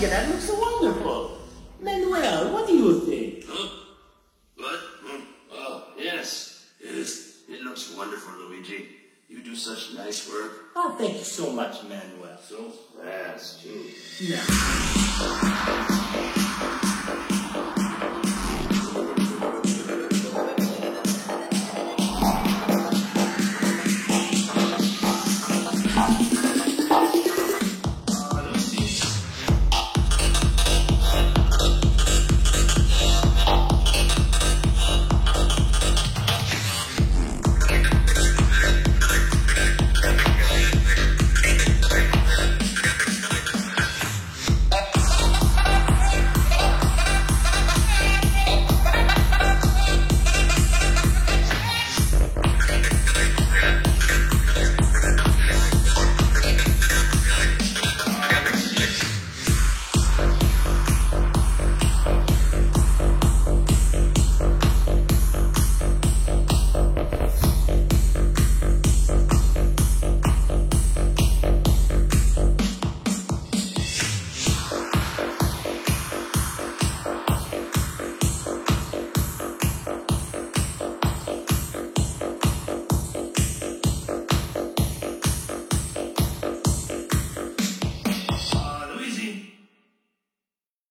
that looks wonderful. Manuel, what do you think? Huh? What? Hmm. Oh, yes. Yes. It looks wonderful, Luigi. You do such nice work. Oh, thank you so much, Manuel. So fast, too. Yeah.